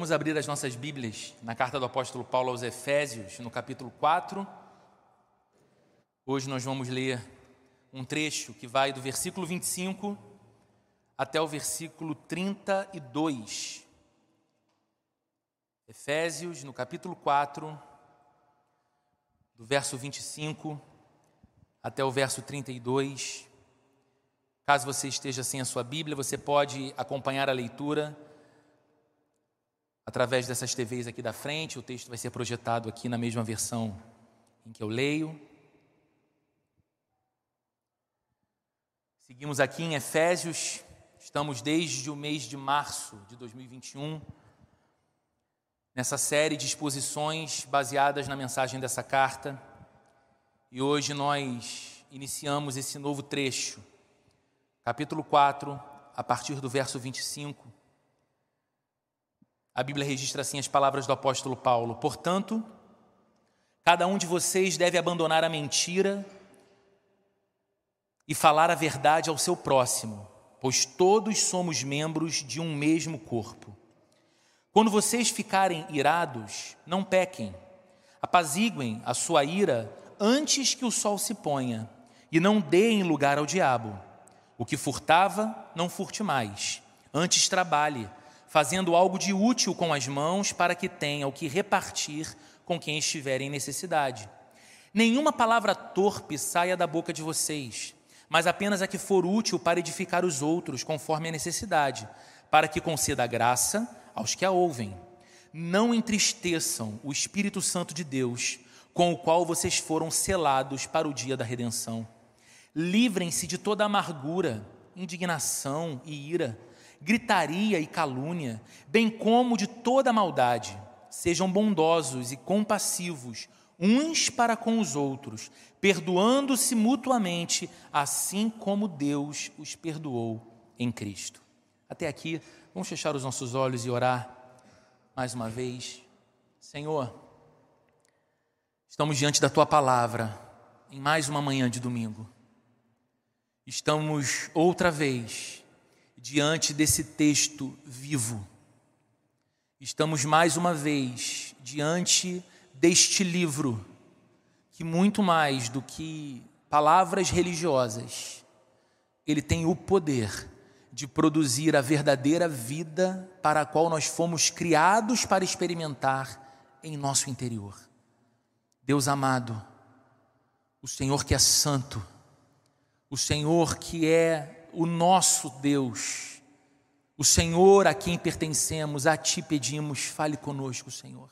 Vamos abrir as nossas Bíblias na carta do apóstolo Paulo aos Efésios, no capítulo 4. Hoje nós vamos ler um trecho que vai do versículo 25 até o versículo 32. Efésios, no capítulo 4, do verso 25 até o verso 32. Caso você esteja sem a sua Bíblia, você pode acompanhar a leitura através dessas TVs aqui da frente. O texto vai ser projetado aqui na mesma versão em que eu leio. Seguimos aqui em Efésios, estamos desde o mês de março de 2021, nessa série de exposições baseadas na mensagem dessa carta. E hoje nós iniciamos esse novo trecho capítulo 4, a partir do verso 25. A Bíblia registra assim as palavras do apóstolo Paulo: Portanto, cada um de vocês deve abandonar a mentira e falar a verdade ao seu próximo, pois todos somos membros de um mesmo corpo. Quando vocês ficarem irados, não pequem, apaziguem a sua ira antes que o sol se ponha, e não deem lugar ao diabo. O que furtava, não furte mais. Antes trabalhe, fazendo algo de útil com as mãos para que tenha o que repartir com quem estiver em necessidade. Nenhuma palavra torpe saia da boca de vocês, mas apenas a que for útil para edificar os outros, conforme a necessidade, para que conceda graça aos que a ouvem. Não entristeçam o Espírito Santo de Deus, com o qual vocês foram selados para o dia da redenção. Livrem-se de toda amargura, indignação e ira, gritaria e calúnia, bem como de toda maldade. Sejam bondosos e compassivos uns para com os outros, perdoando-se mutuamente, assim como Deus os perdoou em Cristo. Até aqui, vamos fechar os nossos olhos e orar mais uma vez. Senhor, estamos diante da tua palavra em mais uma manhã de domingo estamos outra vez diante desse texto vivo. Estamos mais uma vez diante deste livro, que muito mais do que palavras religiosas, ele tem o poder de produzir a verdadeira vida para a qual nós fomos criados para experimentar em nosso interior. Deus amado, o Senhor que é santo, o Senhor que é o nosso Deus, o Senhor a quem pertencemos, a Ti pedimos, fale conosco, Senhor.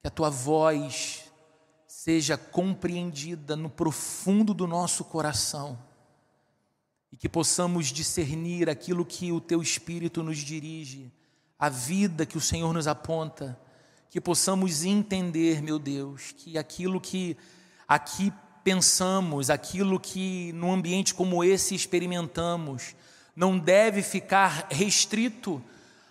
Que a Tua voz seja compreendida no profundo do nosso coração e que possamos discernir aquilo que o Teu Espírito nos dirige, a vida que o Senhor nos aponta, que possamos entender, meu Deus, que aquilo que aqui pensamos, aquilo que num ambiente como esse experimentamos, não deve ficar restrito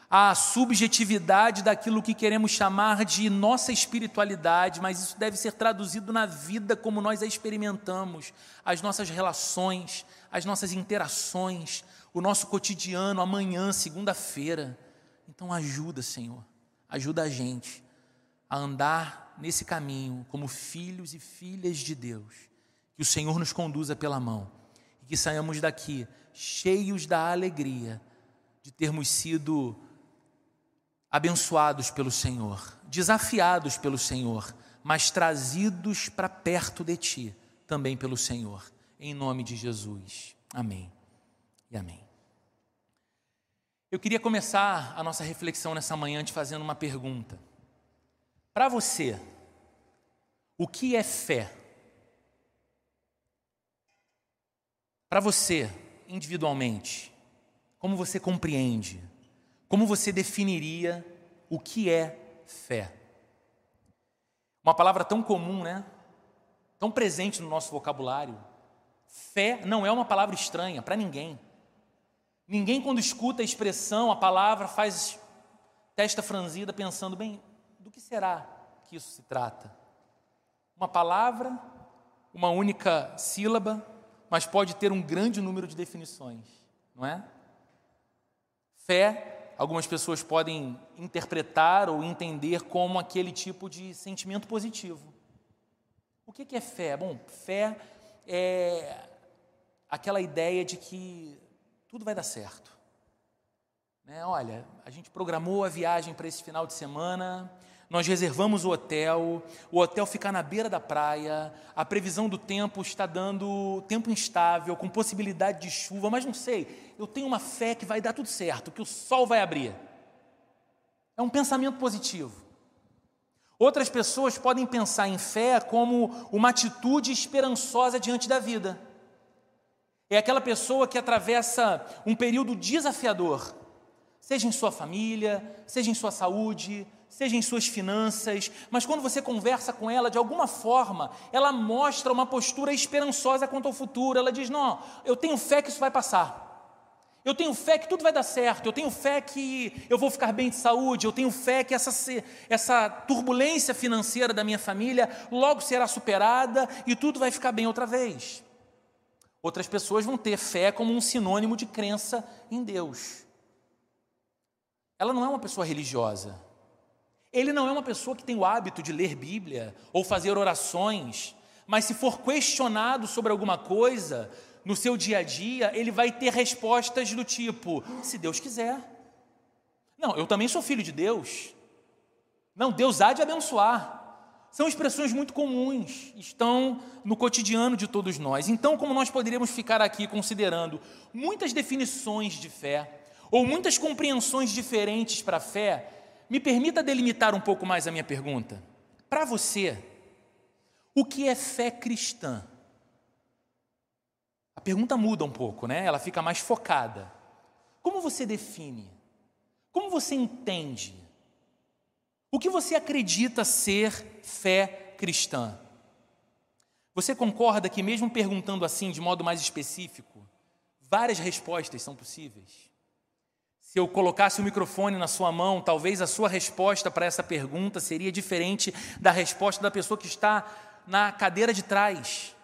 à subjetividade daquilo que queremos chamar de nossa espiritualidade, mas isso deve ser traduzido na vida como nós a experimentamos, as nossas relações, as nossas interações, o nosso cotidiano, amanhã, segunda-feira. Então ajuda, Senhor, ajuda a gente a andar nesse caminho como filhos e filhas de Deus. Que o Senhor nos conduza pela mão e que saiamos daqui cheios da alegria de termos sido abençoados pelo Senhor, desafiados pelo Senhor, mas trazidos para perto de Ti também pelo Senhor. Em nome de Jesus. Amém e amém. Eu queria começar a nossa reflexão nessa manhã te fazendo uma pergunta. Para você, o que é fé? Para você, individualmente, como você compreende? Como você definiria o que é fé? Uma palavra tão comum, né? Tão presente no nosso vocabulário. Fé não é uma palavra estranha para ninguém. Ninguém, quando escuta a expressão, a palavra, faz testa franzida pensando, bem, do que será que isso se trata? Uma palavra, uma única sílaba, mas pode ter um grande número de definições, não é? Fé algumas pessoas podem interpretar ou entender como aquele tipo de sentimento positivo. O que é fé? Bom, fé é aquela ideia de que tudo vai dar certo. Né? Olha, a gente programou a viagem para esse final de semana, nós reservamos o hotel, o hotel fica na beira da praia, a previsão do tempo está dando tempo instável, com possibilidade de chuva, mas não sei, eu tenho uma fé que vai dar tudo certo, que o sol vai abrir. É um pensamento positivo. Outras pessoas podem pensar em fé como uma atitude esperançosa diante da vida. É aquela pessoa que atravessa um período desafiador, seja em sua família, seja em sua saúde, seja em suas finanças, mas quando você conversa com ela, de alguma forma, ela mostra uma postura esperançosa quanto ao futuro. Ela diz: Não, eu tenho fé que isso vai passar. Eu tenho fé que tudo vai dar certo. Eu tenho fé que eu vou ficar bem de saúde. Eu tenho fé que essa, essa turbulência financeira da minha família logo será superada e tudo vai ficar bem outra vez. Outras pessoas vão ter fé como um sinônimo de crença em Deus. Ela não é uma pessoa religiosa. Ele não é uma pessoa que tem o hábito de ler Bíblia ou fazer orações, mas se for questionado sobre alguma coisa no seu dia a dia, ele vai ter respostas do tipo: se Deus quiser. Não, eu também sou filho de Deus. Não, Deus há de abençoar. São expressões muito comuns, estão no cotidiano de todos nós. Então, como nós poderíamos ficar aqui considerando muitas definições de fé, ou muitas compreensões diferentes para a fé, me permita delimitar um pouco mais a minha pergunta. Para você, o que é fé cristã? A pergunta muda um pouco, né? Ela fica mais focada. Como você define? Como você entende? O que você acredita ser fé cristã? Você concorda que, mesmo perguntando assim de modo mais específico, várias respostas são possíveis? Se eu colocasse o microfone na sua mão, talvez a sua resposta para essa pergunta seria diferente da resposta da pessoa que está na cadeira de trás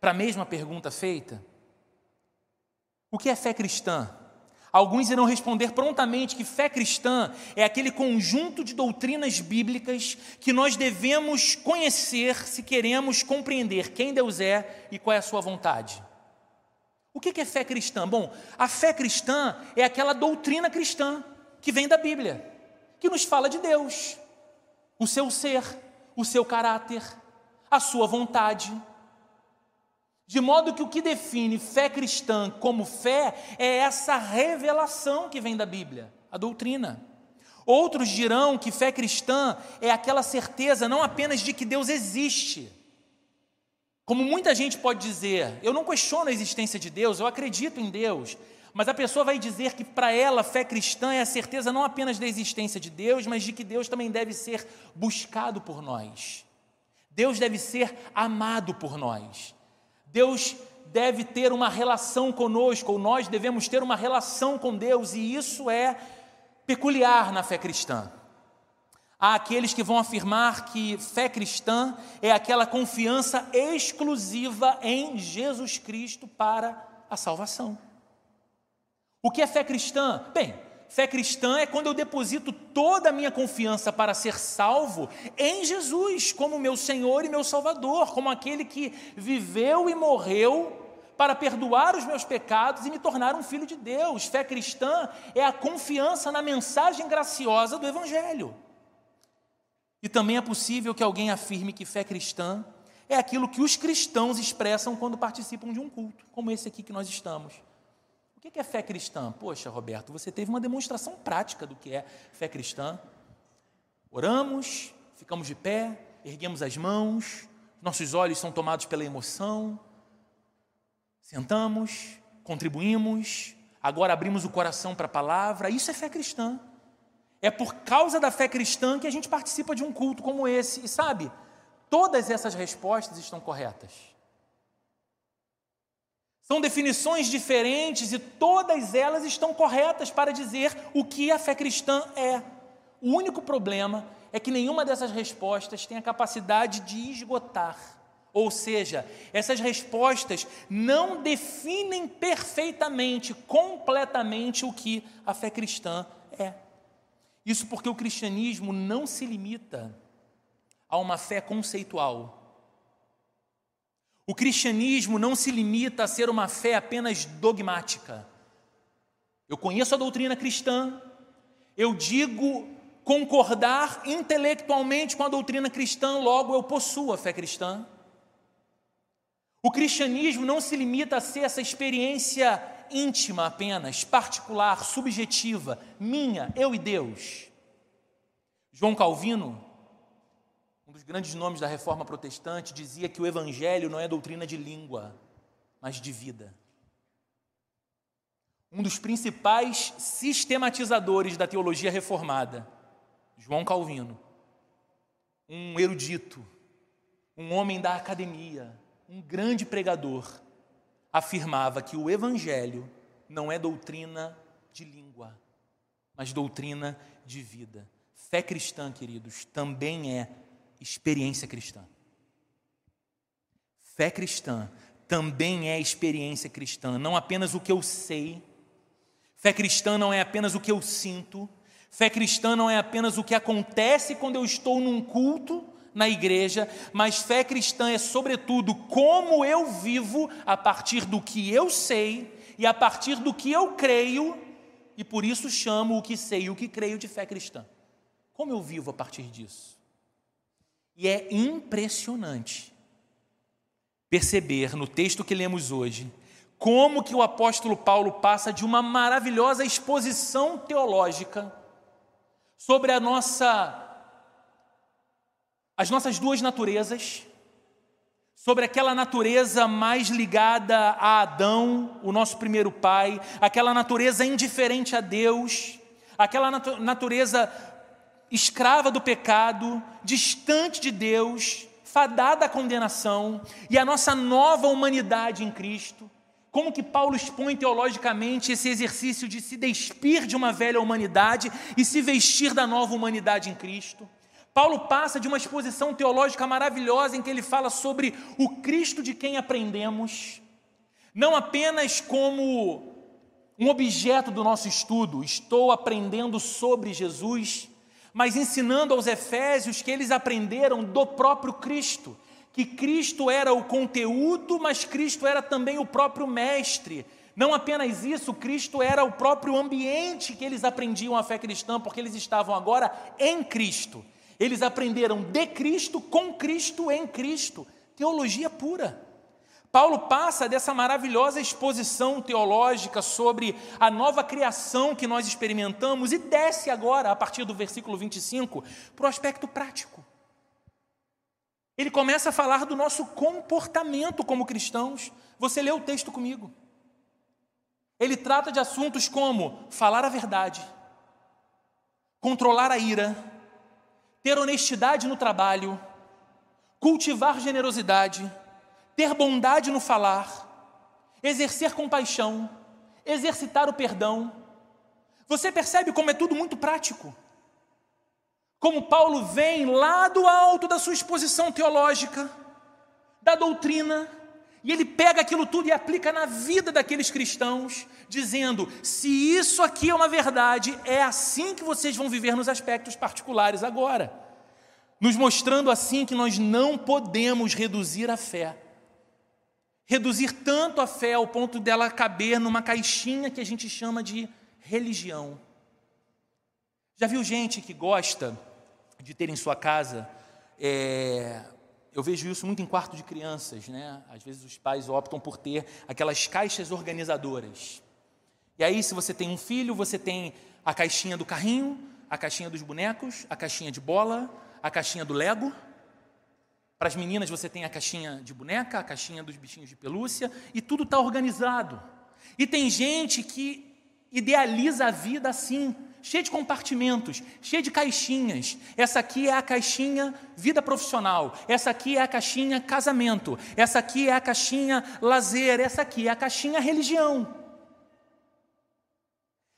para a mesma pergunta feita. O que é fé cristã? Alguns irão responder prontamente que fé cristã é aquele conjunto de doutrinas bíblicas que nós devemos conhecer se queremos compreender quem Deus é e qual é a sua vontade. O que é fé cristã? Bom, a fé cristã é aquela doutrina cristã que vem da Bíblia, que nos fala de Deus, o seu ser, o seu caráter, a sua vontade. De modo que o que define fé cristã como fé é essa revelação que vem da Bíblia, a doutrina. Outros dirão que fé cristã é aquela certeza não apenas de que Deus existe, como muita gente pode dizer, eu não questiono a existência de Deus, eu acredito em Deus, mas a pessoa vai dizer que para ela fé cristã é a certeza não apenas da existência de Deus, mas de que Deus também deve ser buscado por nós. Deus deve ser amado por nós. Deus deve ter uma relação conosco, ou nós devemos ter uma relação com Deus, e isso é peculiar na fé cristã. Há aqueles que vão afirmar que fé cristã é aquela confiança exclusiva em Jesus Cristo para a salvação. O que é fé cristã? Bem, fé cristã é quando eu deposito toda a minha confiança para ser salvo em Jesus, como meu Senhor e meu Salvador, como aquele que viveu e morreu para perdoar os meus pecados e me tornar um filho de Deus. Fé cristã é a confiança na mensagem graciosa do Evangelho. E também é possível que alguém afirme que fé cristã é aquilo que os cristãos expressam quando participam de um culto, como esse aqui que nós estamos. O que é fé cristã? Poxa, Roberto, você teve uma demonstração prática do que é fé cristã. Oramos, ficamos de pé, erguemos as mãos, nossos olhos são tomados pela emoção, sentamos, contribuímos, agora abrimos o coração para a palavra. Isso é fé cristã. É por causa da fé cristã que a gente participa de um culto como esse. E sabe, todas essas respostas estão corretas. São definições diferentes e todas elas estão corretas para dizer o que a fé cristã é. O único problema é que nenhuma dessas respostas tem a capacidade de esgotar. Ou seja, essas respostas não definem perfeitamente, completamente o que a fé cristã É. Isso porque o cristianismo não se limita a uma fé conceitual. O cristianismo não se limita a ser uma fé apenas dogmática. Eu conheço a doutrina cristã, eu digo concordar intelectualmente com a doutrina cristã, logo eu possuo a fé cristã. O cristianismo não se limita a ser essa experiência íntima apenas, particular, subjetiva, minha, eu e Deus. João Calvino, um dos grandes nomes da reforma protestante, dizia que o evangelho não é doutrina de língua, mas de vida. Um dos principais sistematizadores da teologia reformada, João Calvino, um erudito, um homem da academia, um grande pregador, afirmava que o evangelho não é doutrina de língua, mas doutrina de vida. Fé cristã, queridos, também é experiência cristã. Fé cristã também é experiência cristã, não apenas o que eu sei. Fé cristã não é apenas o que eu sinto. Fé cristã não é apenas o que acontece quando eu estou num culto na igreja, mas fé cristã é, sobretudo, como eu vivo a partir do que eu sei e a partir do que eu creio, e por isso chamo o que sei e o que creio de fé cristã. Como eu vivo a partir disso? E é impressionante perceber no texto que lemos hoje como que o apóstolo Paulo passa de uma maravilhosa exposição teológica sobre a nossa as nossas duas naturezas, sobre aquela natureza mais ligada a Adão, o nosso primeiro pai, aquela natureza indiferente a Deus, aquela natureza escrava do pecado, distante de Deus, fadada à condenação, e a nossa nova humanidade em Cristo. Como que Paulo expõe teologicamente esse exercício de se despir de uma velha humanidade e se vestir da nova humanidade em Cristo? Paulo passa de uma exposição teológica maravilhosa em que ele fala sobre o Cristo de quem aprendemos, não apenas como um objeto do nosso estudo, estou aprendendo sobre Jesus, mas ensinando aos Efésios que eles aprenderam do próprio Cristo, que Cristo era o conteúdo, mas Cristo era também o próprio Mestre. Não apenas isso, Cristo era o próprio ambiente que eles aprendiam a fé cristã, porque eles estavam agora em Cristo. Eles aprenderam de Cristo, com Cristo, em Cristo. Teologia pura. Paulo passa dessa maravilhosa exposição teológica sobre a nova criação que nós experimentamos e desce agora, a partir do versículo 25, para o aspecto prático. Ele começa a falar do nosso comportamento como cristãos. Você leu o texto comigo. Ele trata de assuntos como falar a verdade, controlar a ira, ter honestidade no trabalho, cultivar generosidade, ter bondade no falar, exercer compaixão, exercitar o perdão. Você percebe como é tudo muito prático? Como Paulo vem lá do alto da sua exposição teológica, da doutrina, e ele pega aquilo tudo e aplica na vida daqueles cristãos, dizendo: se isso aqui é uma verdade, é assim que vocês vão viver nos aspectos particulares agora. Nos mostrando assim que nós não podemos reduzir a fé. Reduzir tanto a fé ao ponto dela caber numa caixinha que a gente chama de religião. Já viu gente que gosta de ter em sua casa é, eu vejo isso muito em quarto de crianças, né? Às vezes os pais optam por ter aquelas caixas organizadoras. E aí, se você tem um filho, você tem a caixinha do carrinho, a caixinha dos bonecos, a caixinha de bola, a caixinha do Lego. Para as meninas, você tem a caixinha de boneca, a caixinha dos bichinhos de pelúcia, e tudo está organizado. E tem gente que idealiza a vida assim cheio de compartimentos, cheio de caixinhas. Essa aqui é a caixinha vida profissional, essa aqui é a caixinha casamento, essa aqui é a caixinha lazer, essa aqui é a caixinha religião.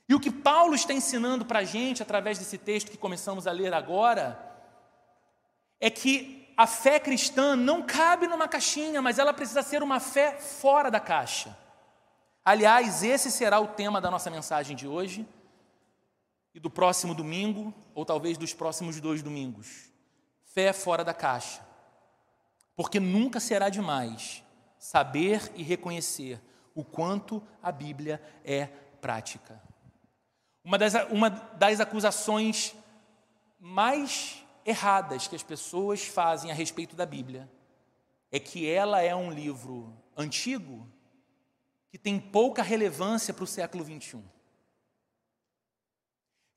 E o que Paulo está ensinando para a gente, através desse texto que começamos a ler agora, é que a fé cristã não cabe numa caixinha, mas ela precisa ser uma fé fora da caixa. Aliás, esse será o tema da nossa mensagem de hoje e do próximo domingo, ou talvez dos próximos dois domingos. Fé fora da caixa. Porque nunca será demais saber e reconhecer o quanto a Bíblia é prática. Uma das, uma das acusações mais erradas que as pessoas fazem a respeito da Bíblia é que ela é um livro antigo que tem pouca relevância para o século 21.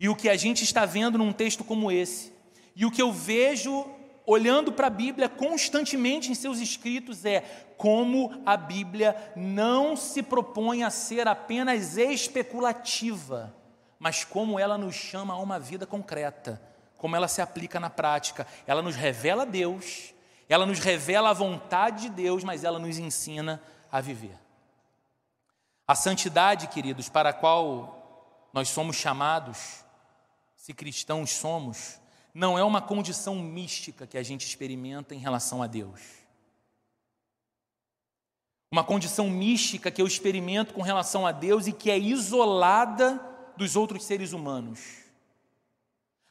E o que a gente está vendo num texto como esse, e o que eu vejo olhando para a Bíblia constantemente em seus escritos é como a Bíblia não se propõe a ser apenas especulativa, mas como ela nos chama a uma vida concreta, como ela se aplica na prática. Ela nos revela Deus, ela nos revela a vontade de Deus, mas ela nos ensina a viver. A santidade, queridos, para a qual nós somos chamados, se cristãos somos, não é uma condição mística que a gente experimenta em relação a Deus. Uma condição mística que eu experimento com relação a Deus e que é isolada dos outros seres humanos.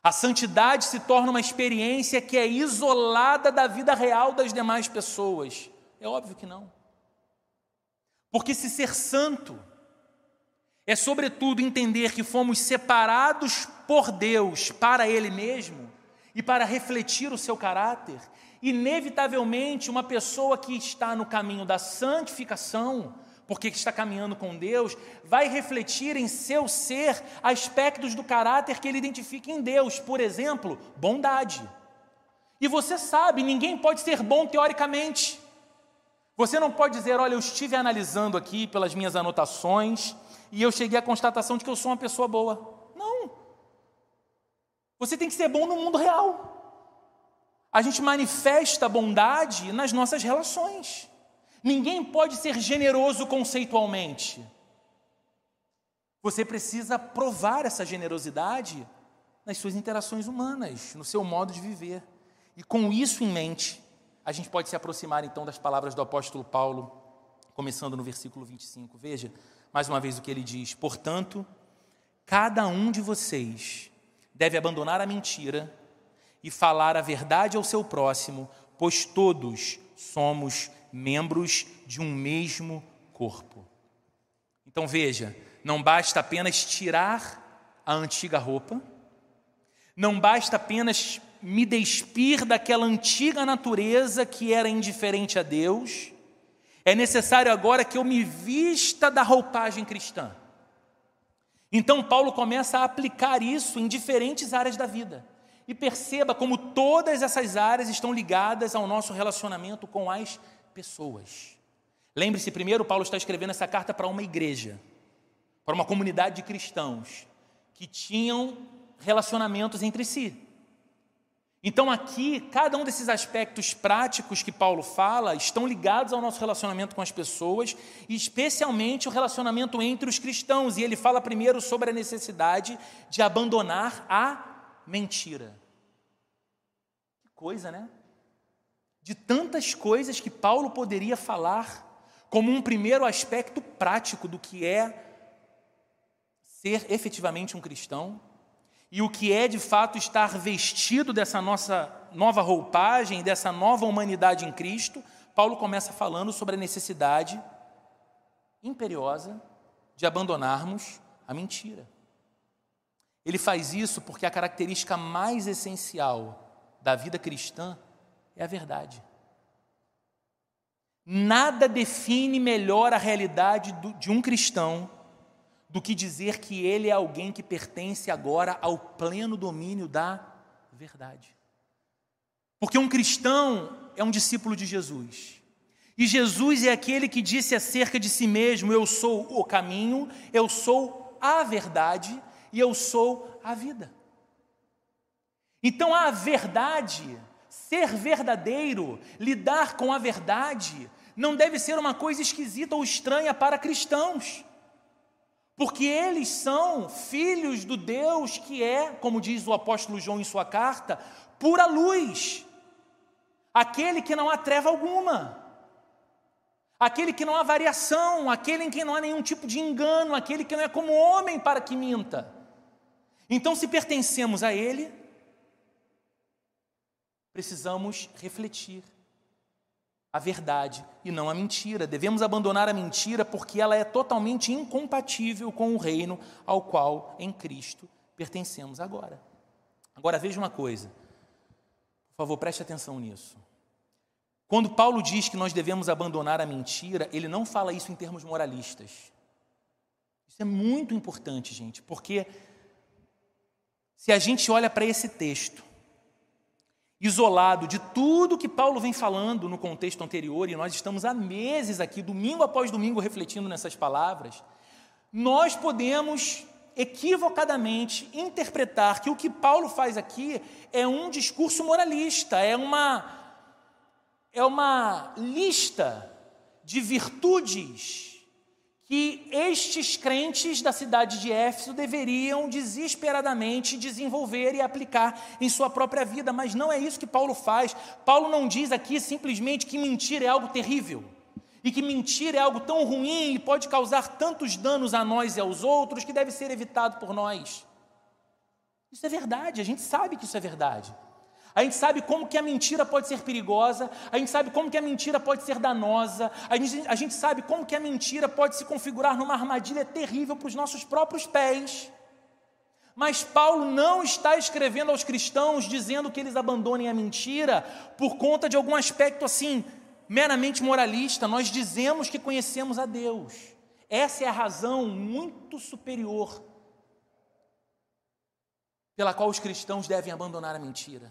A santidade se torna uma experiência que é isolada da vida real das demais pessoas. É óbvio que não. Porque se ser santo é, sobretudo, entender que fomos separados por Deus para Ele mesmo e para refletir o seu caráter, inevitavelmente, uma pessoa que está no caminho da santificação, porque está caminhando com Deus, vai refletir em seu ser aspectos do caráter que ele identifica em Deus, por exemplo, bondade. E você sabe, ninguém pode ser bom teoricamente. Você não pode dizer, olha, eu estive analisando aqui pelas minhas anotações, e eu cheguei à constatação de que eu sou uma pessoa boa. Não. Você tem que ser bom no mundo real. A gente manifesta bondade nas nossas relações. Ninguém pode ser generoso conceitualmente. Você precisa provar essa generosidade nas suas interações humanas, no seu modo de viver. E com isso em mente, a gente pode se aproximar então das palavras do apóstolo Paulo, começando no versículo 25. Veja, mais uma vez o que ele diz: Portanto, cada um de vocês deve abandonar a mentira e falar a verdade ao seu próximo, pois todos somos membros de um mesmo corpo. Então veja, não basta apenas tirar a antiga roupa, não basta apenas me despir daquela antiga natureza que era indiferente a Deus, é necessário agora que eu me vista da roupagem cristã. Então, Paulo começa a aplicar isso em diferentes áreas da vida. E perceba como todas essas áreas estão ligadas ao nosso relacionamento com as pessoas. Lembre-se, primeiro, Paulo está escrevendo essa carta para uma igreja, para uma comunidade de cristãos que tinham relacionamentos entre si. Então, aqui, cada um desses aspectos práticos que Paulo fala estão ligados ao nosso relacionamento com as pessoas, especialmente o relacionamento entre os cristãos. E ele fala primeiro sobre a necessidade de abandonar a mentira. Que coisa, né? De tantas coisas que Paulo poderia falar, como um primeiro aspecto prático do que é ser efetivamente um cristão e o que é de fato estar vestido dessa nossa nova roupagem, dessa nova humanidade em Cristo, Paulo começa falando sobre a necessidade imperiosa de abandonarmos a mentira. Ele faz isso porque a característica mais essencial da vida cristã é a verdade. Nada define melhor a realidade de um cristão do que dizer que ele é alguém que pertence agora ao pleno domínio da verdade. Porque um cristão é um discípulo de Jesus. E Jesus é aquele que disse acerca de si mesmo: Eu sou o caminho, eu sou a verdade e eu sou a vida. Então a verdade, ser verdadeiro, lidar com a verdade, não deve ser uma coisa esquisita ou estranha para cristãos porque eles são filhos do Deus que é, como diz o apóstolo João em sua carta, pura luz, aquele que não há treva alguma, aquele que não há variação, aquele em que não há nenhum tipo de engano, aquele que não é como homem para que minta. Então, se pertencemos a Ele, precisamos refletir a verdade e não a mentira. Devemos abandonar a mentira porque ela é totalmente incompatível com o reino ao qual em Cristo pertencemos agora. Agora veja uma coisa, por favor, preste atenção nisso. Quando Paulo diz que nós devemos abandonar a mentira, ele não fala isso em termos moralistas. Isso é muito importante, gente, porque se a gente olha para esse texto, isolado de tudo que Paulo vem falando no contexto anterior, e nós estamos há meses aqui, domingo após domingo, refletindo nessas palavras, nós podemos equivocadamente interpretar que o que Paulo faz aqui é um discurso moralista, é uma, é uma lista de virtudes que estes crentes da cidade de Éfeso deveriam desesperadamente desenvolver e aplicar em sua própria vida, mas não é isso que Paulo faz. Paulo não diz aqui simplesmente que mentira é algo terrível e que mentira é algo tão ruim e pode causar tantos danos a nós e aos outros que deve ser evitado por nós. Isso é verdade, a gente sabe que isso é verdade. A gente sabe como que a mentira pode ser perigosa, a gente sabe como que a mentira pode ser danosa, a gente, a gente sabe como que a mentira pode se configurar numa armadilha terrível para os nossos próprios pés. Mas Paulo não está escrevendo aos cristãos dizendo que eles abandonem a mentira por conta de algum aspecto assim, meramente moralista. Nós dizemos que conhecemos a Deus. Essa é a razão muito superior pela qual os cristãos devem abandonar a mentira.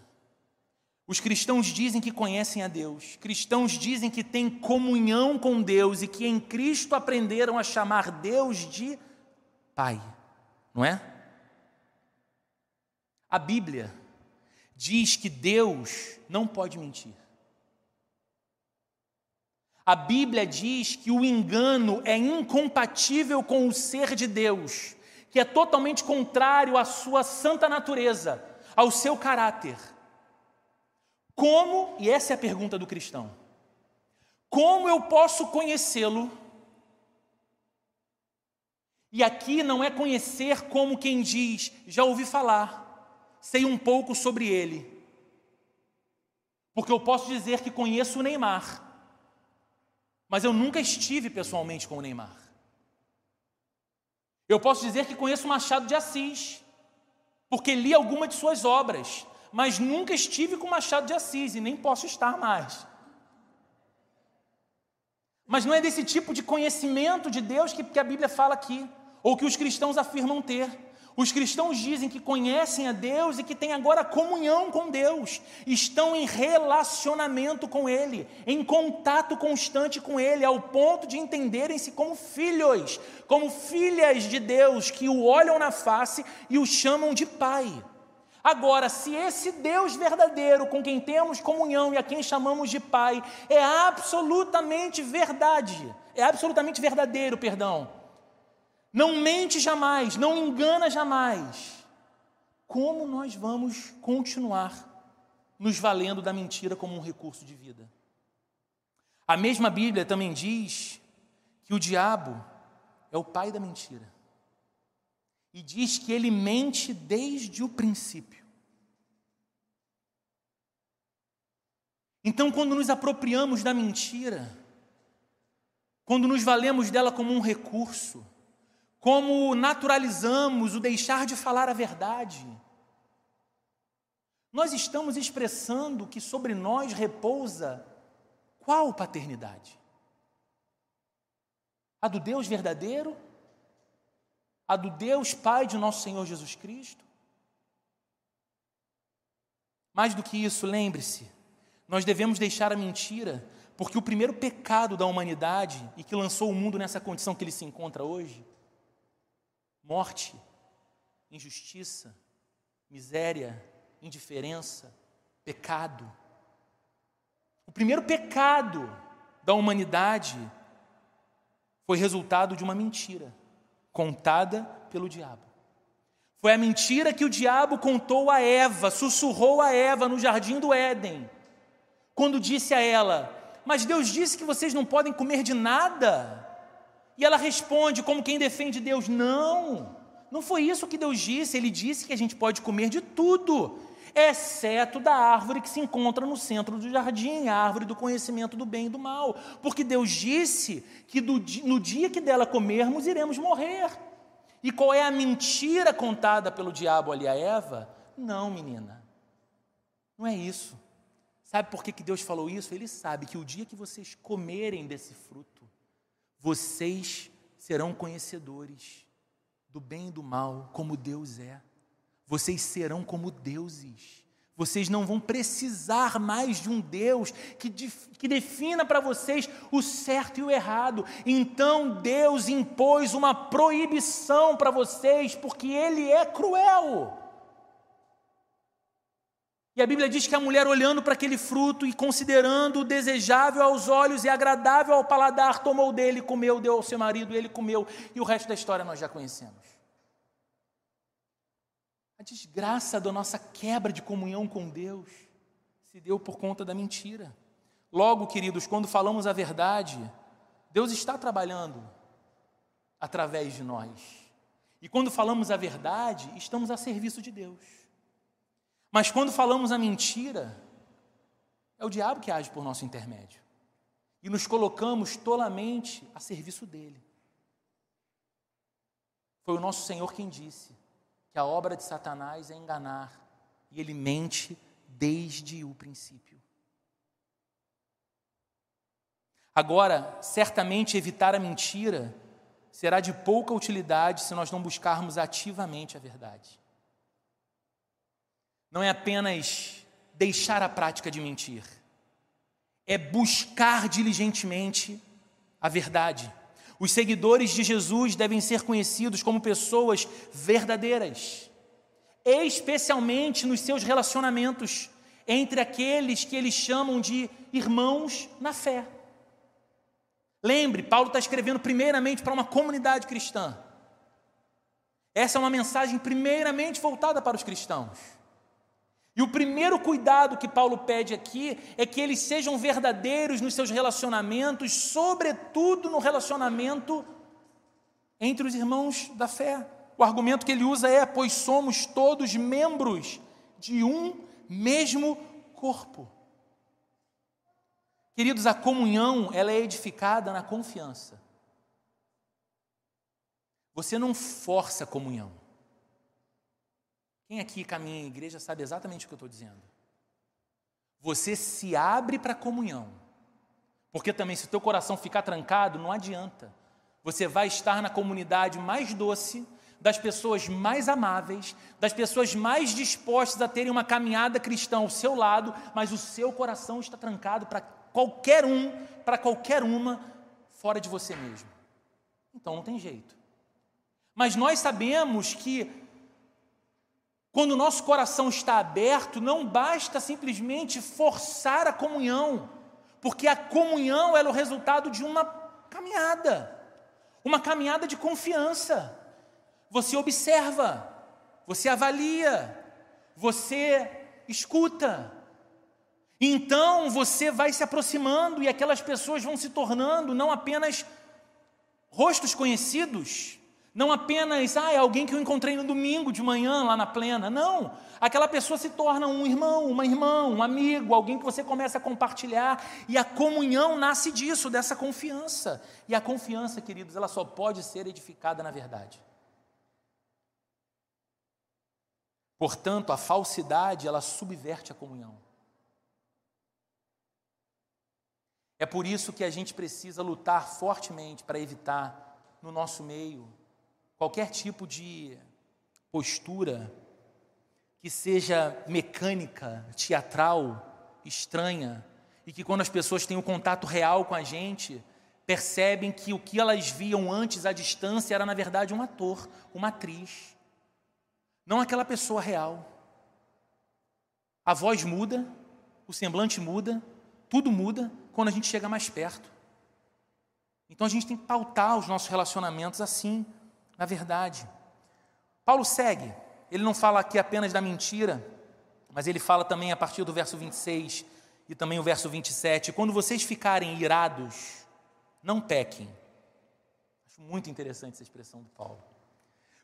Os cristãos dizem que conhecem a Deus, cristãos dizem que têm comunhão com Deus e que em Cristo aprenderam a chamar Deus de Pai, não é? A Bíblia diz que Deus não pode mentir. A Bíblia diz que o engano é incompatível com o ser de Deus, que é totalmente contrário à sua santa natureza, ao seu caráter. Como, e essa é a pergunta do cristão, como eu posso conhecê-lo? E aqui não é conhecer como quem diz, já ouvi falar, sei um pouco sobre ele. Porque eu posso dizer que conheço o Neymar, mas eu nunca estive pessoalmente com o Neymar. Eu posso dizer que conheço Machado de Assis, porque li alguma de suas obras, mas nunca estive com Machado de Assis e nem posso estar mais. Mas não é desse tipo de conhecimento de Deus que, que a Bíblia fala aqui, ou que os cristãos afirmam ter. Os cristãos dizem que conhecem a Deus e que têm agora comunhão com Deus, estão em relacionamento com Ele, em contato constante com Ele, ao ponto de entenderem-se como filhos, como filhas de Deus, que o olham na face e o chamam de Pai. Agora, se esse Deus verdadeiro com quem temos comunhão e a quem chamamos de Pai é absolutamente verdade, é absolutamente verdadeiro, perdão, não mente jamais, não engana jamais, como nós vamos continuar nos valendo da mentira como um recurso de vida? A mesma Bíblia também diz que o diabo é o pai da mentira e diz que ele mente desde o princípio. Então, quando nos apropriamos da mentira, quando nos valemos dela como um recurso, como naturalizamos o deixar de falar a verdade, nós estamos expressando que sobre nós repousa qual paternidade? A do Deus verdadeiro a do Deus Pai de nosso Senhor Jesus Cristo? Mais do que isso, lembre-se, nós devemos deixar a mentira, porque o primeiro pecado da humanidade e que lançou o mundo nessa condição que ele se encontra hoje morte, injustiça, miséria, indiferença, pecado. O primeiro pecado da humanidade foi resultado de uma mentira contada pelo diabo. Foi a mentira que o diabo contou a Eva, sussurrou a Eva no jardim do Éden, quando disse a ela: Mas Deus disse que vocês não podem comer de nada. E ela responde, como quem defende Deus: Não, Não foi isso que Deus disse. Ele disse que a gente pode comer de tudo, exceto da árvore que se encontra no centro do jardim, a árvore do conhecimento do bem e do mal. Porque Deus disse que no dia que dela comermos, iremos morrer. E qual é a mentira contada pelo diabo ali a Eva? Não, menina, não é isso. Sabe por que, que Deus falou isso? Ele sabe que o dia que vocês comerem desse fruto, vocês serão conhecedores do bem e do mal, como Deus é. Vocês serão como deuses. Vocês não vão precisar mais de um Deus que, que defina para vocês o certo e o errado. Então Deus impôs uma proibição para vocês, porque Ele é cruel. E a Bíblia diz que a mulher, olhando para aquele fruto e considerando o desejável aos olhos e agradável ao paladar, tomou dele, comeu, deu ao seu marido, ele comeu, e o resto da história nós já conhecemos. A desgraça da nossa quebra de comunhão com Deus se deu por conta da mentira. Logo, queridos, quando falamos a verdade, Deus está trabalhando através de nós. E quando falamos a verdade, estamos a serviço de Deus. Mas quando falamos a mentira, é o diabo que age por nosso intermédio. E nos colocamos tolamente a serviço dele. Foi o nosso Senhor quem disse: que a obra de Satanás é enganar, e ele mente desde o princípio. Agora, certamente evitar a mentira será de pouca utilidade se nós não buscarmos ativamente a verdade. Não é apenas deixar a prática de mentir, é buscar diligentemente a verdade. Os seguidores de Jesus devem ser conhecidos como pessoas verdadeiras, especialmente nos seus relacionamentos entre aqueles que eles chamam de irmãos na fé. Lembre, Paulo está escrevendo primeiramente para uma comunidade cristã. Essa é uma mensagem primeiramente voltada para os cristãos. E o primeiro cuidado que Paulo pede aqui é que eles sejam verdadeiros nos seus relacionamentos, sobretudo no relacionamento entre os irmãos da fé. O argumento que ele usa é: pois somos todos membros de um mesmo corpo. Queridos, a comunhão, ela é edificada na confiança. Você não força a comunhão. Quem aqui caminha em igreja sabe exatamente o que eu estou dizendo. Você se abre para a comunhão. Porque também, se o teu coração ficar trancado, não adianta. Você vai estar na comunidade mais doce, das pessoas mais amáveis, das pessoas mais dispostas a terem uma caminhada cristã ao seu lado, mas o seu coração está trancado para qualquer um, para qualquer uma, fora de você mesmo. Então não tem jeito. Mas nós sabemos que quando o nosso coração está aberto, não basta simplesmente forçar a comunhão, porque a comunhão é o resultado de uma caminhada, uma caminhada de confiança. Você observa, você avalia, você escuta. Então você vai se aproximando e aquelas pessoas vão se tornando não apenas rostos conhecidos, não apenas, ah, é alguém que eu encontrei no domingo de manhã lá na plena. Não. Aquela pessoa se torna um irmão, uma irmã, um amigo, alguém que você começa a compartilhar. E a comunhão nasce disso, dessa confiança. E a confiança, queridos, ela só pode ser edificada na verdade. Portanto, a falsidade, ela subverte a comunhão. É por isso que a gente precisa lutar fortemente para evitar no nosso meio qualquer tipo de postura que seja mecânica, teatral, estranha, e que quando as pessoas têm um contato real com a gente, percebem que o que elas viam antes à distância era na verdade um ator, uma atriz, não aquela pessoa real. A voz muda, o semblante muda, tudo muda quando a gente chega mais perto. Então a gente tem que pautar os nossos relacionamentos assim, na verdade. Paulo segue, ele não fala aqui apenas da mentira, mas ele fala também a partir do verso 26 e também o verso 27. Quando vocês ficarem irados, não pequem. Acho muito interessante essa expressão do Paulo.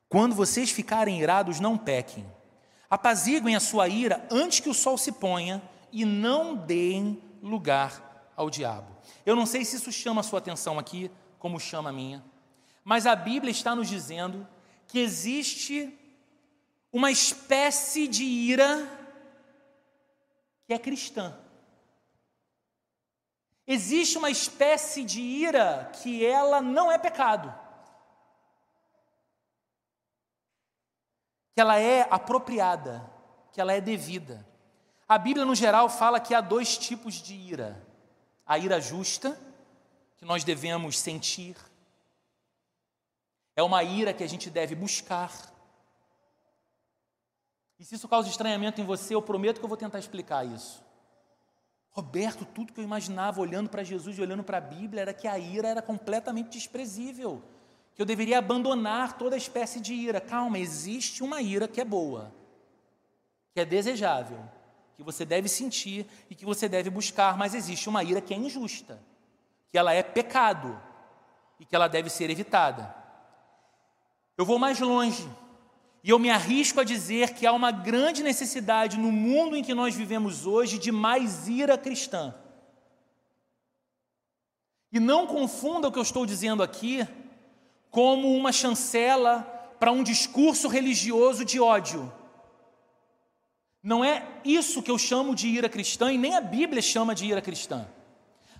Quando vocês ficarem irados, não pequem. Apaziguem a sua ira antes que o sol se ponha e não deem lugar ao diabo. Eu não sei se isso chama a sua atenção aqui, como chama a minha, mas a Bíblia está nos dizendo que existe uma espécie de ira que é cristã. Existe uma espécie de ira que ela não é pecado. Que ela é apropriada, que ela é devida. A Bíblia, no geral, fala que há dois tipos de ira: a ira justa, que nós devemos sentir, é uma ira que a gente deve buscar. E se isso causa estranhamento em você, eu prometo que eu vou tentar explicar isso. Roberto, tudo que eu imaginava olhando para Jesus e olhando para a Bíblia era que a ira era completamente desprezível, que eu deveria abandonar toda espécie de ira. Calma, existe uma ira que é boa, que é desejável, que você deve sentir e que você deve buscar, mas existe uma ira que é injusta, que ela é pecado e que ela deve ser evitada. Eu vou mais longe. E eu me arrisco a dizer que há uma grande necessidade no mundo em que nós vivemos hoje de mais ira cristã. E não confunda o que eu estou dizendo aqui como uma chancela para um discurso religioso de ódio. Não é isso que eu chamo de ira cristã e nem a Bíblia chama de ira cristã.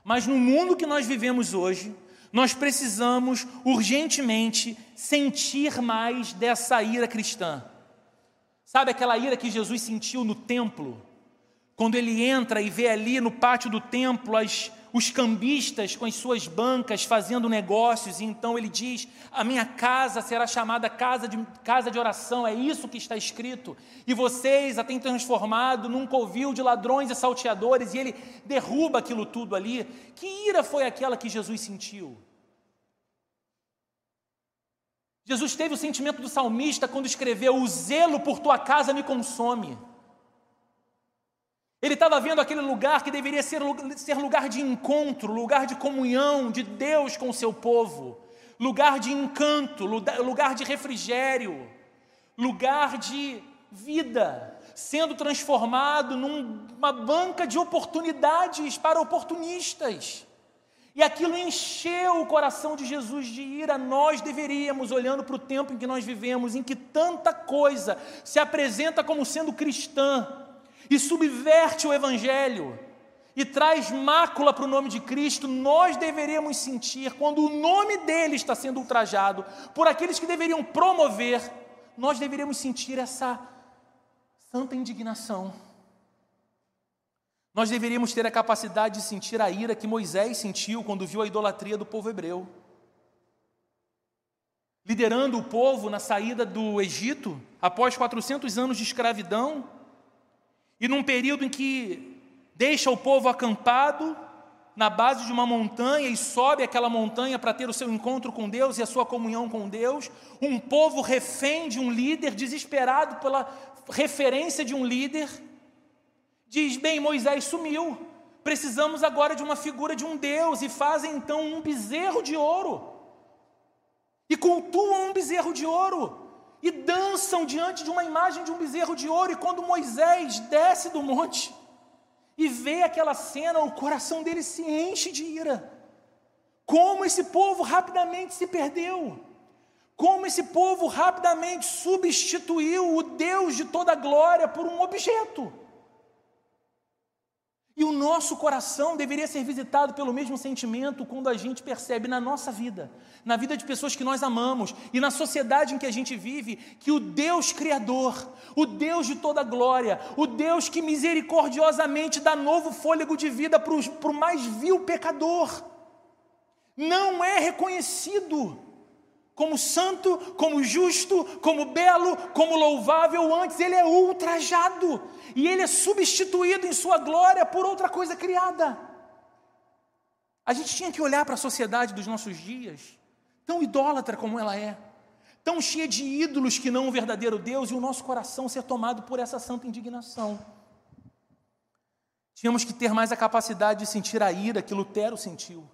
Mas no mundo que nós vivemos hoje, nós precisamos urgentemente sentir mais dessa ira cristã. Sabe aquela ira que Jesus sentiu no templo? Quando ele entra e vê ali no pátio do templo as, os cambistas com as suas bancas fazendo negócios, e então ele diz: A minha casa será chamada casa de, casa de oração, é isso que está escrito. E vocês a têm transformado num covil de ladrões e salteadores, e ele derruba aquilo tudo ali. Que ira foi aquela que Jesus sentiu? Jesus teve o sentimento do salmista quando escreveu: O zelo por tua casa me consome. Ele estava vendo aquele lugar que deveria ser, ser lugar de encontro, lugar de comunhão de Deus com o seu povo, lugar de encanto, lugar de refrigério, lugar de vida, sendo transformado numa banca de oportunidades para oportunistas. E aquilo encheu o coração de Jesus de ira. Nós deveríamos, olhando para o tempo em que nós vivemos, em que tanta coisa se apresenta como sendo cristã, e subverte o Evangelho e traz mácula para o nome de Cristo, nós deveríamos sentir, quando o nome dele está sendo ultrajado por aqueles que deveriam promover, nós deveríamos sentir essa santa indignação. Nós deveríamos ter a capacidade de sentir a ira que Moisés sentiu quando viu a idolatria do povo hebreu. Liderando o povo na saída do Egito, após 400 anos de escravidão, e num período em que deixa o povo acampado na base de uma montanha e sobe aquela montanha para ter o seu encontro com Deus e a sua comunhão com Deus, um povo refém de um líder, desesperado pela referência de um líder, diz: Bem, Moisés sumiu, precisamos agora de uma figura de um Deus, e fazem então um bezerro de ouro, e cultuam um bezerro de ouro e dançam diante de uma imagem de um bezerro de ouro. E quando Moisés desce do monte e vê aquela cena, o coração dele se enche de ira. Como esse povo rapidamente se perdeu. Como esse povo rapidamente substituiu o Deus de toda glória por um objeto. E o nosso coração deveria ser visitado pelo mesmo sentimento quando a gente percebe na nossa vida, na vida de pessoas que nós amamos e na sociedade em que a gente vive, que o Deus Criador, o Deus de toda glória, o Deus que misericordiosamente dá novo fôlego de vida para o mais vil pecador, não é reconhecido como santo, como justo, como belo, como louvável, antes ele é ultrajado e ele é substituído em sua glória por outra coisa criada. A gente tinha que olhar para a sociedade dos nossos dias, tão idólatra como ela é, tão cheia de ídolos que não o verdadeiro Deus, e o nosso coração ser tomado por essa santa indignação. Tínhamos que ter mais a capacidade de sentir a ira que Lutero sentiu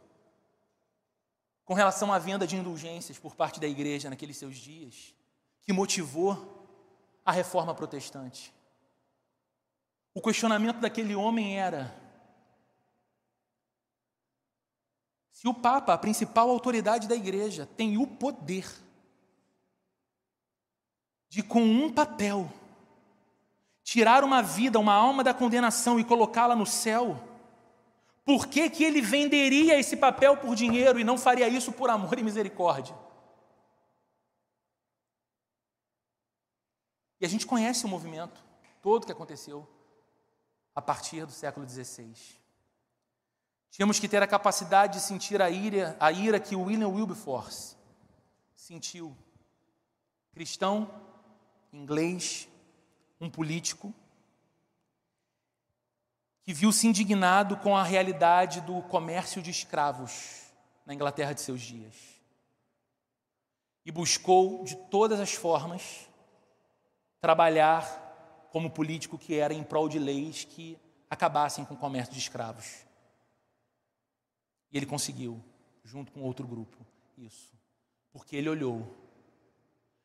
com relação à venda de indulgências por parte da igreja naqueles seus dias. que motivou a reforma protestante. O questionamento daquele homem era: se o Papa, a principal autoridade da igreja, tem o poder de, com um papel, tirar uma vida, uma alma da condenação e colocá-la no céu, por que, que ele venderia esse papel por dinheiro e não faria isso por amor e misericórdia? E a gente conhece o movimento todo que aconteceu a partir do século XVI. Tínhamos que ter a capacidade de sentir a ira, a ira que William Wilberforce sentiu. Cristão, inglês, um político, que viu-se indignado com a realidade do comércio de escravos na Inglaterra de seus dias. E buscou, de todas as formas, trabalhar como político que era em prol de leis que acabassem com o comércio de escravos. E ele conseguiu, junto com outro grupo, isso. Porque ele olhou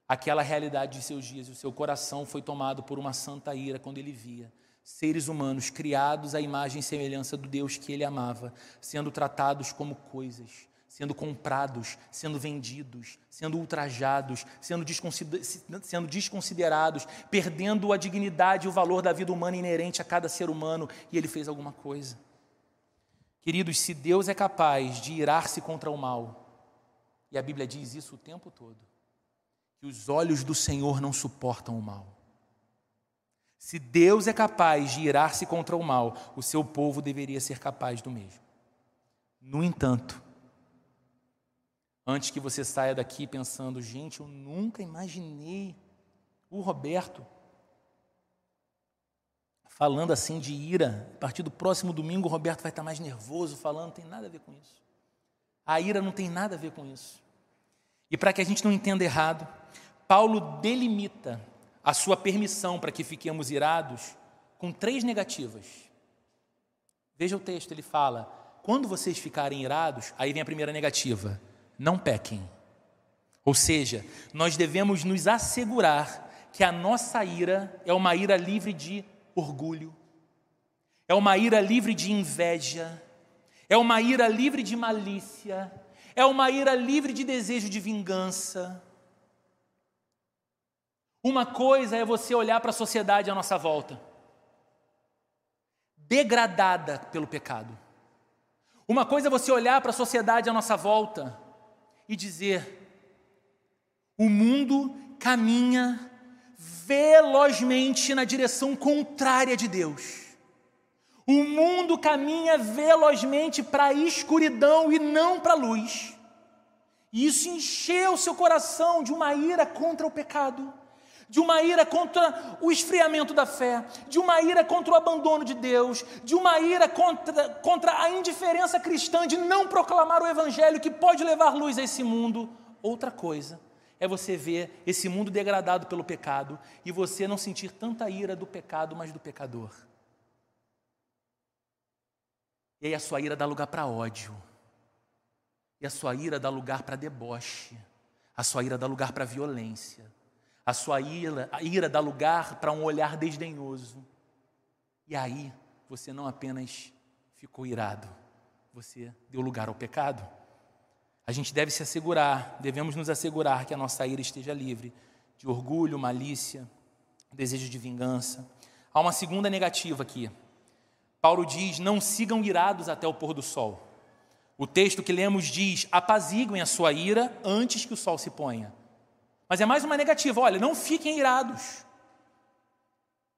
aquela realidade de seus dias e o seu coração foi tomado por uma santa ira quando ele via seres humanos criados à imagem e semelhança do Deus que ele amava, sendo tratados como coisas, sendo comprados, sendo vendidos, sendo ultrajados, sendo, desconsider sendo desconsiderados, perdendo a dignidade e o valor da vida humana inerente a cada ser humano, e ele fez alguma coisa. Queridos, se Deus é capaz de irar-se contra o mal, e a Bíblia diz isso o tempo todo, que os olhos do Senhor não suportam o mal. Se Deus é capaz de irar-se contra o mal, o seu povo deveria ser capaz do mesmo. No entanto, antes que você saia daqui pensando, gente, eu nunca imaginei o Roberto falando assim de ira. A partir do próximo domingo, o Roberto vai estar mais nervoso falando, não tem nada a ver com isso. A ira não tem nada a ver com isso. E para que a gente não entenda errado, Paulo delimita a sua permissão para que fiquemos irados com três negativas. Veja o texto, ele fala: quando vocês ficarem irados, aí vem a primeira negativa: não pequem. Ou seja, nós devemos nos assegurar que a nossa ira é uma ira livre de orgulho, é uma ira livre de inveja, é uma ira livre de malícia, é uma ira livre de desejo de vingança, uma coisa é você olhar para a sociedade à nossa volta, degradada pelo pecado. Uma coisa é você olhar para a sociedade à nossa volta e dizer: o mundo caminha velozmente na direção contrária de Deus. O mundo caminha velozmente para a escuridão e não para a luz. E isso encheu seu coração de uma ira contra o pecado de uma ira contra o esfriamento da fé, de uma ira contra o abandono de Deus, de uma ira contra, contra a indiferença cristã de não proclamar o Evangelho que pode levar luz a esse mundo. Outra coisa é você ver esse mundo degradado pelo pecado e você não sentir tanta ira do pecado, mas do pecador. E aí a sua ira dá lugar para ódio, e a sua ira dá lugar para deboche, a sua ira dá lugar para violência a sua ira, a ira dá lugar para um olhar desdenhoso. E aí você não apenas ficou irado, você deu lugar ao pecado. A gente deve se assegurar, devemos nos assegurar que a nossa ira esteja livre de orgulho, malícia, desejo de vingança. Há uma segunda negativa aqui. Paulo diz: não sigam irados até o pôr do sol. O texto que lemos diz: apaziguem a sua ira antes que o sol se ponha. Mas é mais uma negativa: olha, não fiquem irados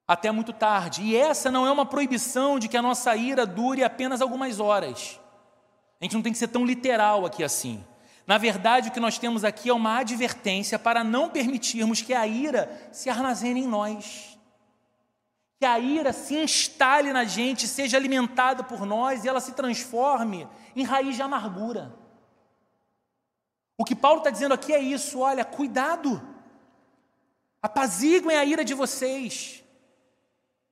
até muito tarde. E essa não é uma proibição de que a nossa ira dure apenas algumas horas. A gente não tem que ser tão literal aqui assim. Na verdade, o que nós temos aqui é uma advertência para não permitirmos que a ira se armazene em nós. Que a ira se instale na gente, seja alimentada por nós e ela se transforme em raiz de amargura. O que Paulo está dizendo aqui é isso: olha, cuidado, apaziguem a ira de vocês,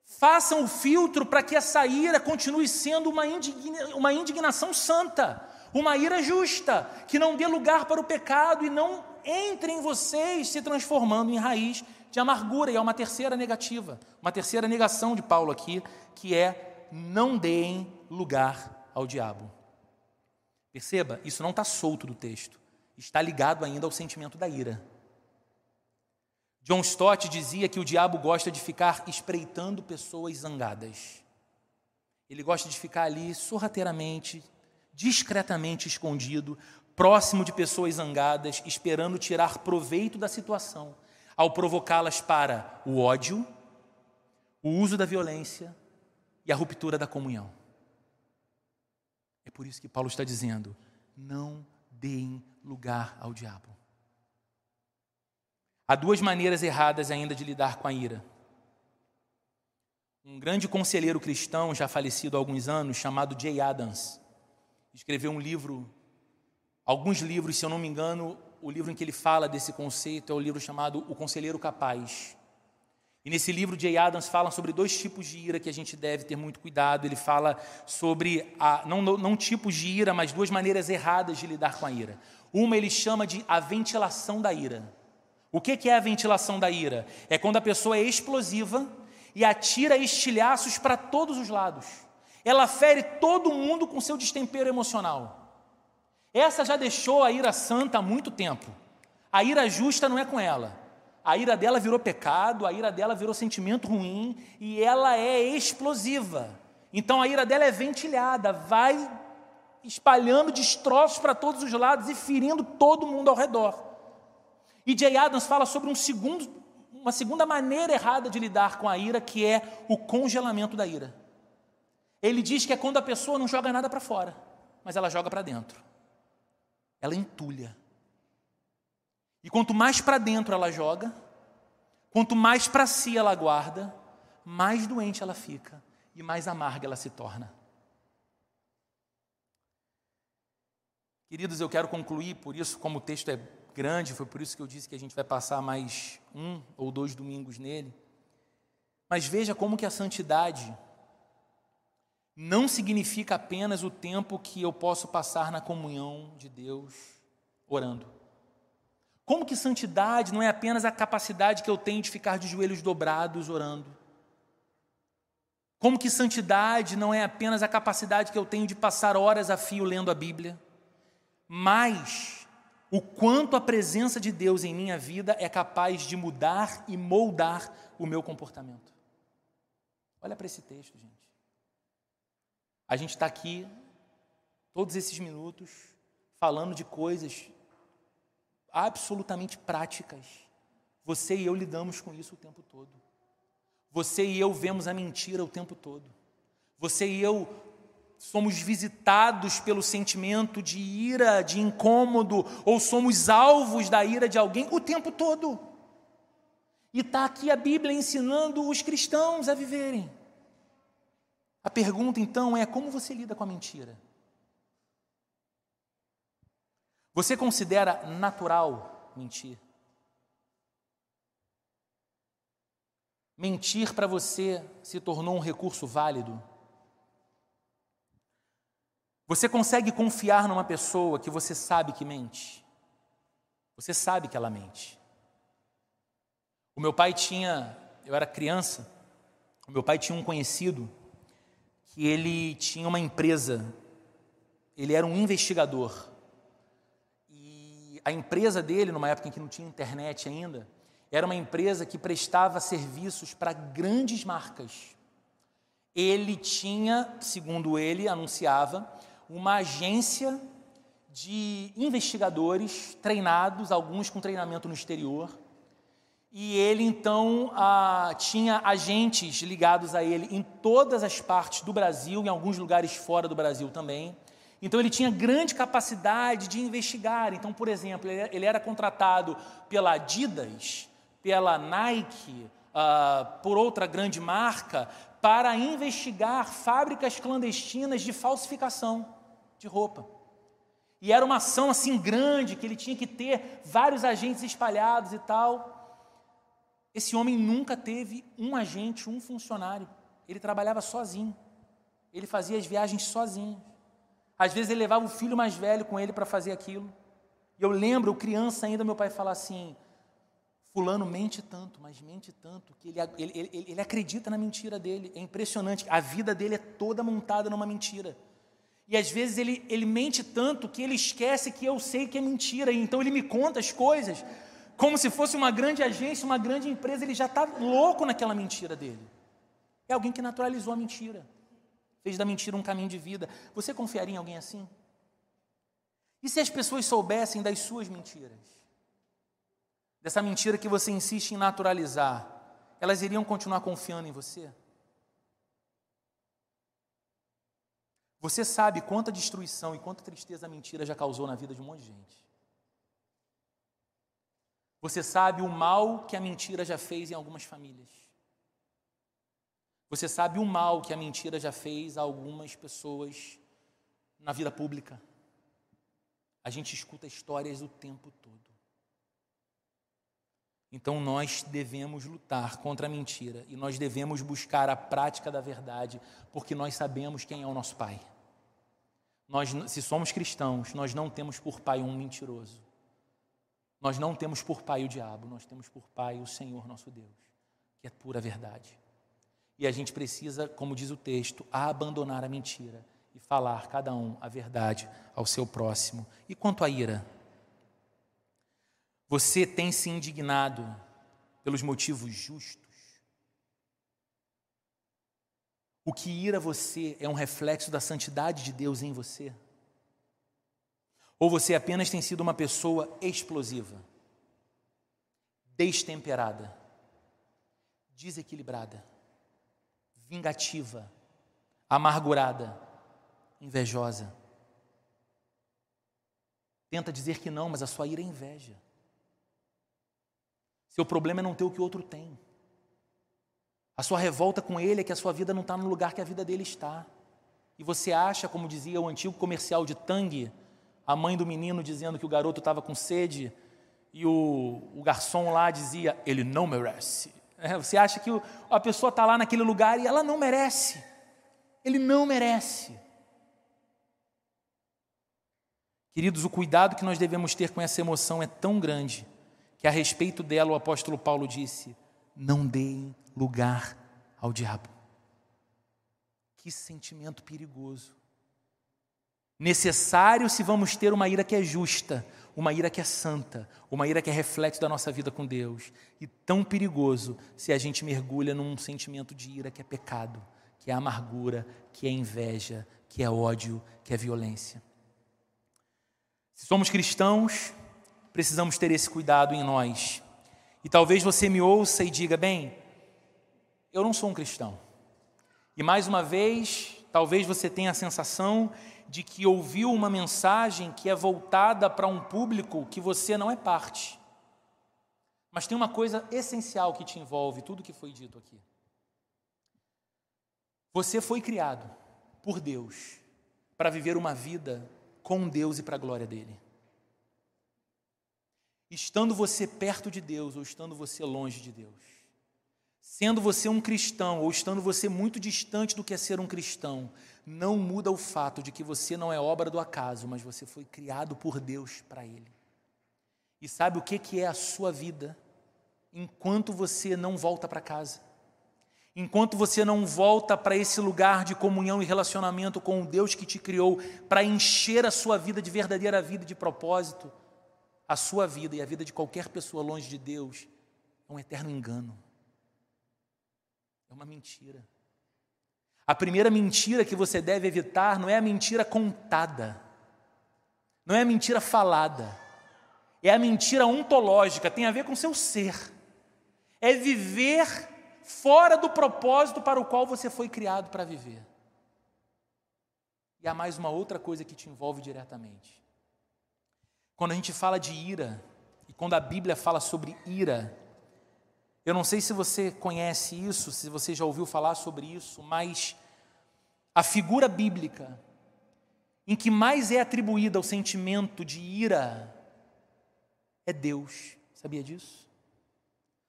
façam o filtro para que essa ira continue sendo uma, indigna, uma indignação santa, uma ira justa, que não dê lugar para o pecado e não entre em vocês, se transformando em raiz de amargura. E é uma terceira negativa, uma terceira negação de Paulo aqui, que é não deem lugar ao diabo. Perceba, isso não está solto do texto, está ligado ainda ao sentimento da ira. John Stott dizia que o diabo gosta de ficar espreitando pessoas zangadas. Ele gosta de ficar ali sorrateiramente, discretamente escondido, próximo de pessoas zangadas, esperando tirar proveito da situação, ao provocá-las para o ódio, o uso da violência e a ruptura da comunhão. É por isso que Paulo está dizendo: não deem lugar ao diabo. Há duas maneiras erradas ainda de lidar com a ira. Um grande conselheiro cristão, já falecido há alguns anos, chamado Jay Adams, escreveu um livro, alguns livros, se eu não me engano, o livro em que ele fala desse conceito é o livro chamado O Conselheiro Capaz. E nesse livro, Jay Adams fala sobre dois tipos de ira que a gente deve ter muito cuidado. Ele fala sobre, a, não, não, não tipos de ira, mas duas maneiras erradas de lidar com a ira. Uma ele chama de a ventilação da ira. O que é a ventilação da ira? É quando a pessoa é explosiva e atira estilhaços para todos os lados. Ela fere todo mundo com seu destempero emocional. Essa já deixou a ira santa há muito tempo. A ira justa não é com ela. A ira dela virou pecado, a ira dela virou sentimento ruim e ela é explosiva. Então a ira dela é ventilhada, vai espalhando destroços para todos os lados e ferindo todo mundo ao redor. E Jay Adams fala sobre um segundo, uma segunda maneira errada de lidar com a ira, que é o congelamento da ira. Ele diz que é quando a pessoa não joga nada para fora, mas ela joga para dentro. Ela entulha. E quanto mais para dentro ela joga, quanto mais para si ela guarda, mais doente ela fica e mais amarga ela se torna. Queridos, eu quero concluir, por isso, como o texto é grande, foi por isso que eu disse que a gente vai passar mais um ou dois domingos nele. Mas veja como que a santidade não significa apenas o tempo que eu posso passar na comunhão de Deus orando. Como que santidade não é apenas a capacidade que eu tenho de ficar de joelhos dobrados orando? Como que santidade não é apenas a capacidade que eu tenho de passar horas a fio lendo a Bíblia? Mas o quanto a presença de Deus em minha vida é capaz de mudar e moldar o meu comportamento. Olha para esse texto, gente. A gente está aqui, todos esses minutos, falando de coisas absolutamente práticas. Você e eu lidamos com isso o tempo todo. Você e eu vemos a mentira o tempo todo. Você e eu somos visitados pelo sentimento de ira, de incômodo, ou somos alvos da ira de alguém o tempo todo. E está aqui a Bíblia ensinando os cristãos a viverem. A pergunta então é: como você lida com a mentira? Você considera natural mentir? Mentir para você se tornou um recurso válido? Você consegue confiar numa pessoa que você sabe que mente? Você sabe que ela mente. O meu pai tinha, eu era criança, o meu pai tinha um conhecido que ele tinha uma empresa, ele era um investigador. E a empresa dele, numa época em que não tinha internet ainda, era uma empresa que prestava serviços para grandes marcas. Ele tinha, segundo ele anunciava, uma agência de investigadores treinados, alguns com treinamento no exterior. E ele então ah, tinha agentes ligados a ele em todas as partes do Brasil, em alguns lugares fora do Brasil também. Então ele tinha grande capacidade de investigar. Então, por exemplo, ele era contratado pela Adidas, pela Nike, ah, por outra grande marca, para investigar fábricas clandestinas de falsificação de roupa. E era uma ação assim grande que ele tinha que ter vários agentes espalhados e tal. Esse homem nunca teve um agente, um funcionário. Ele trabalhava sozinho. Ele fazia as viagens sozinho. Às vezes ele levava o filho mais velho com ele para fazer aquilo. E eu lembro, criança ainda, meu pai falar assim: Fulano mente tanto, mas mente tanto, que ele, ele, ele, ele acredita na mentira dele. É impressionante, a vida dele é toda montada numa mentira. E às vezes ele, ele mente tanto que ele esquece que eu sei que é mentira, e então ele me conta as coisas como se fosse uma grande agência, uma grande empresa, ele já está louco naquela mentira dele. É alguém que naturalizou a mentira, fez da mentira um caminho de vida. Você confiaria em alguém assim? E se as pessoas soubessem das suas mentiras? Dessa mentira que você insiste em naturalizar, elas iriam continuar confiando em você? Você sabe quanta destruição e quanta tristeza a mentira já causou na vida de um monte de gente. Você sabe o mal que a mentira já fez em algumas famílias. Você sabe o mal que a mentira já fez a algumas pessoas na vida pública. A gente escuta histórias o tempo todo. Então nós devemos lutar contra a mentira e nós devemos buscar a prática da verdade, porque nós sabemos quem é o nosso Pai. Nós, se somos cristãos, nós não temos por pai um mentiroso. Nós não temos por pai o diabo, nós temos por pai o Senhor nosso Deus, que é pura verdade. E a gente precisa, como diz o texto, abandonar a mentira e falar cada um a verdade ao seu próximo. E quanto à ira? Você tem se indignado pelos motivos justos? O que ira você é um reflexo da santidade de Deus em você? Ou você apenas tem sido uma pessoa explosiva, destemperada, desequilibrada, vingativa, amargurada, invejosa. Tenta dizer que não, mas a sua ira é inveja. Seu problema é não ter o que o outro tem. A sua revolta com ele é que a sua vida não está no lugar que a vida dele está. E você acha, como dizia o antigo comercial de Tang, a mãe do menino dizendo que o garoto estava com sede e o, o, garçom lá dizia: ele não merece. É, você acha que o, a pessoa está lá naquele lugar e ela não merece. Ele não merece. Queridos, o cuidado que nós devemos ter com essa emoção é tão grande que a respeito dela o apóstolo Paulo disse: não deem lugar ao diabo. Que sentimento perigoso necessário se vamos ter uma ira que é justa, uma ira que é santa, uma ira que é reflexo da nossa vida com Deus, e tão perigoso se a gente mergulha num sentimento de ira que é pecado, que é amargura, que é inveja, que é ódio, que é violência. Se somos cristãos, precisamos ter esse cuidado em nós. E talvez você me ouça e diga: bem, eu não sou um cristão. E mais uma vez, talvez você tenha a sensação de que ouviu uma mensagem que é voltada para um público que você não é parte. Mas tem uma coisa essencial que te envolve tudo que foi dito aqui. Você foi criado por Deus para viver uma vida com Deus e para a glória dele. Estando você perto de Deus ou estando você longe de Deus, sendo você um cristão ou estando você muito distante do que é ser um cristão, não muda o fato de que você não é obra do acaso, mas você foi criado por Deus para Ele. E sabe o que, que é a sua vida enquanto você não volta para casa? Enquanto você não volta para esse lugar de comunhão e relacionamento com o Deus que te criou para encher a sua vida de verdadeira vida de propósito, a sua vida e a vida de qualquer pessoa longe de Deus é um eterno engano. É uma mentira. A primeira mentira que você deve evitar não é a mentira contada, não é a mentira falada, é a mentira ontológica, tem a ver com seu ser. É viver fora do propósito para o qual você foi criado para viver. E há mais uma outra coisa que te envolve diretamente. Quando a gente fala de ira, e quando a Bíblia fala sobre ira, eu não sei se você conhece isso, se você já ouviu falar sobre isso, mas a figura bíblica em que mais é atribuída ao sentimento de ira é Deus. Sabia disso?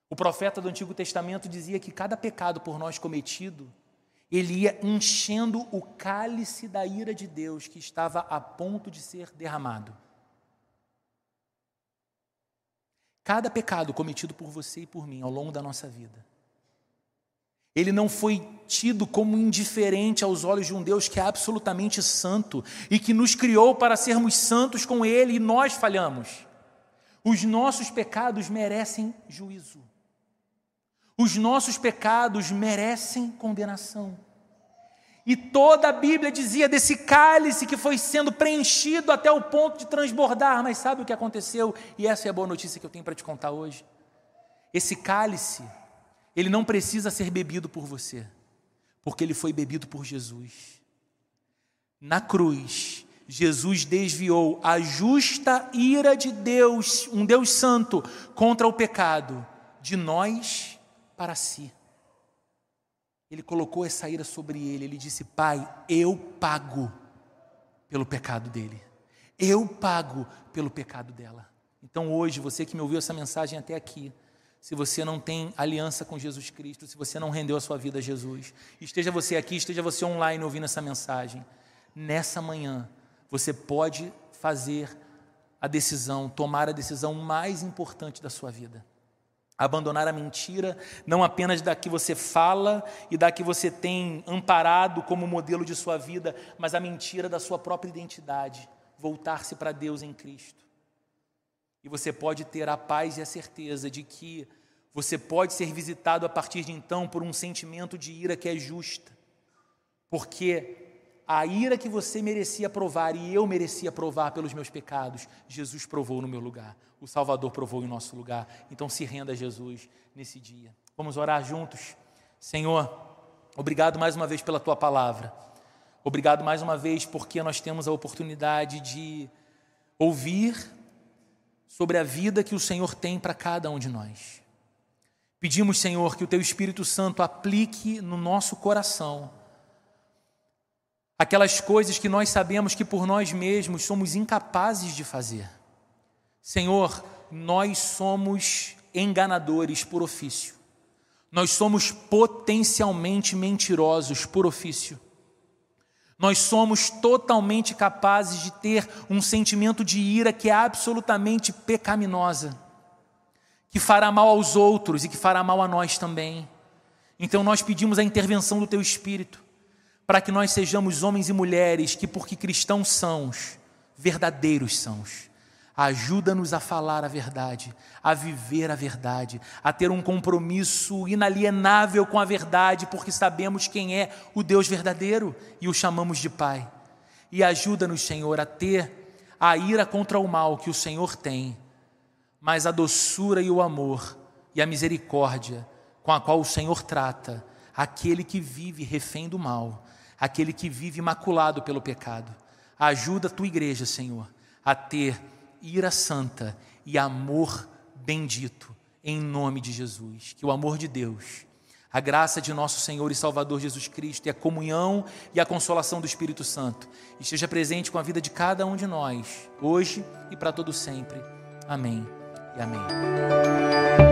O profeta do Antigo Testamento dizia que cada pecado por nós cometido ele ia enchendo o cálice da ira de Deus que estava a ponto de ser derramado. Cada pecado cometido por você e por mim ao longo da nossa vida, ele não foi tido como indiferente aos olhos de um Deus que é absolutamente santo e que nos criou para sermos santos com Ele e nós falhamos. Os nossos pecados merecem juízo. Os nossos pecados merecem condenação. E toda a Bíblia dizia desse cálice que foi sendo preenchido até o ponto de transbordar. Mas sabe o que aconteceu? E essa é a boa notícia que eu tenho para te contar hoje. Esse cálice, ele não precisa ser bebido por você, porque ele foi bebido por Jesus. Na cruz, Jesus desviou a justa ira de Deus, um Deus santo, contra o pecado, de nós para si. Ele colocou essa ira sobre ele. Ele disse: Pai, eu pago pelo pecado dele. Eu pago pelo pecado dela. Então hoje, você que me ouviu essa mensagem até aqui, se você não tem aliança com Jesus Cristo, se você não rendeu a sua vida a Jesus, esteja você aqui, esteja você online ouvindo essa mensagem, nessa manhã você pode fazer a decisão, tomar a decisão mais importante da sua vida. Abandonar a mentira, não apenas da que você fala e da que você tem amparado como modelo de sua vida, mas a mentira da sua própria identidade. Voltar-se para Deus em Cristo. E você pode ter a paz e a certeza de que você pode ser visitado a partir de então por um sentimento de ira que é justa. Porque a ira que você merecia provar e eu merecia provar pelos meus pecados, Jesus provou no meu lugar. O Salvador provou em nosso lugar. Então se renda a Jesus nesse dia. Vamos orar juntos. Senhor, obrigado mais uma vez pela tua palavra. Obrigado mais uma vez porque nós temos a oportunidade de ouvir sobre a vida que o Senhor tem para cada um de nós. Pedimos, Senhor, que o teu Espírito Santo aplique no nosso coração aquelas coisas que nós sabemos que por nós mesmos somos incapazes de fazer. Senhor, nós somos enganadores por ofício. Nós somos potencialmente mentirosos por ofício. Nós somos totalmente capazes de ter um sentimento de ira que é absolutamente pecaminosa, que fará mal aos outros e que fará mal a nós também. Então nós pedimos a intervenção do Teu Espírito para que nós sejamos homens e mulheres que, porque cristãos sãos, verdadeiros sãos. Ajuda-nos a falar a verdade, a viver a verdade, a ter um compromisso inalienável com a verdade, porque sabemos quem é o Deus verdadeiro e o chamamos de Pai. E ajuda-nos, Senhor, a ter a ira contra o mal que o Senhor tem, mas a doçura e o amor e a misericórdia com a qual o Senhor trata aquele que vive refém do mal aquele que vive imaculado pelo pecado. Ajuda a tua igreja, Senhor, a ter ira santa e amor bendito, em nome de Jesus. Que o amor de Deus, a graça de nosso Senhor e Salvador Jesus Cristo e a comunhão e a consolação do Espírito Santo esteja presente com a vida de cada um de nós, hoje e para todo sempre. Amém e amém.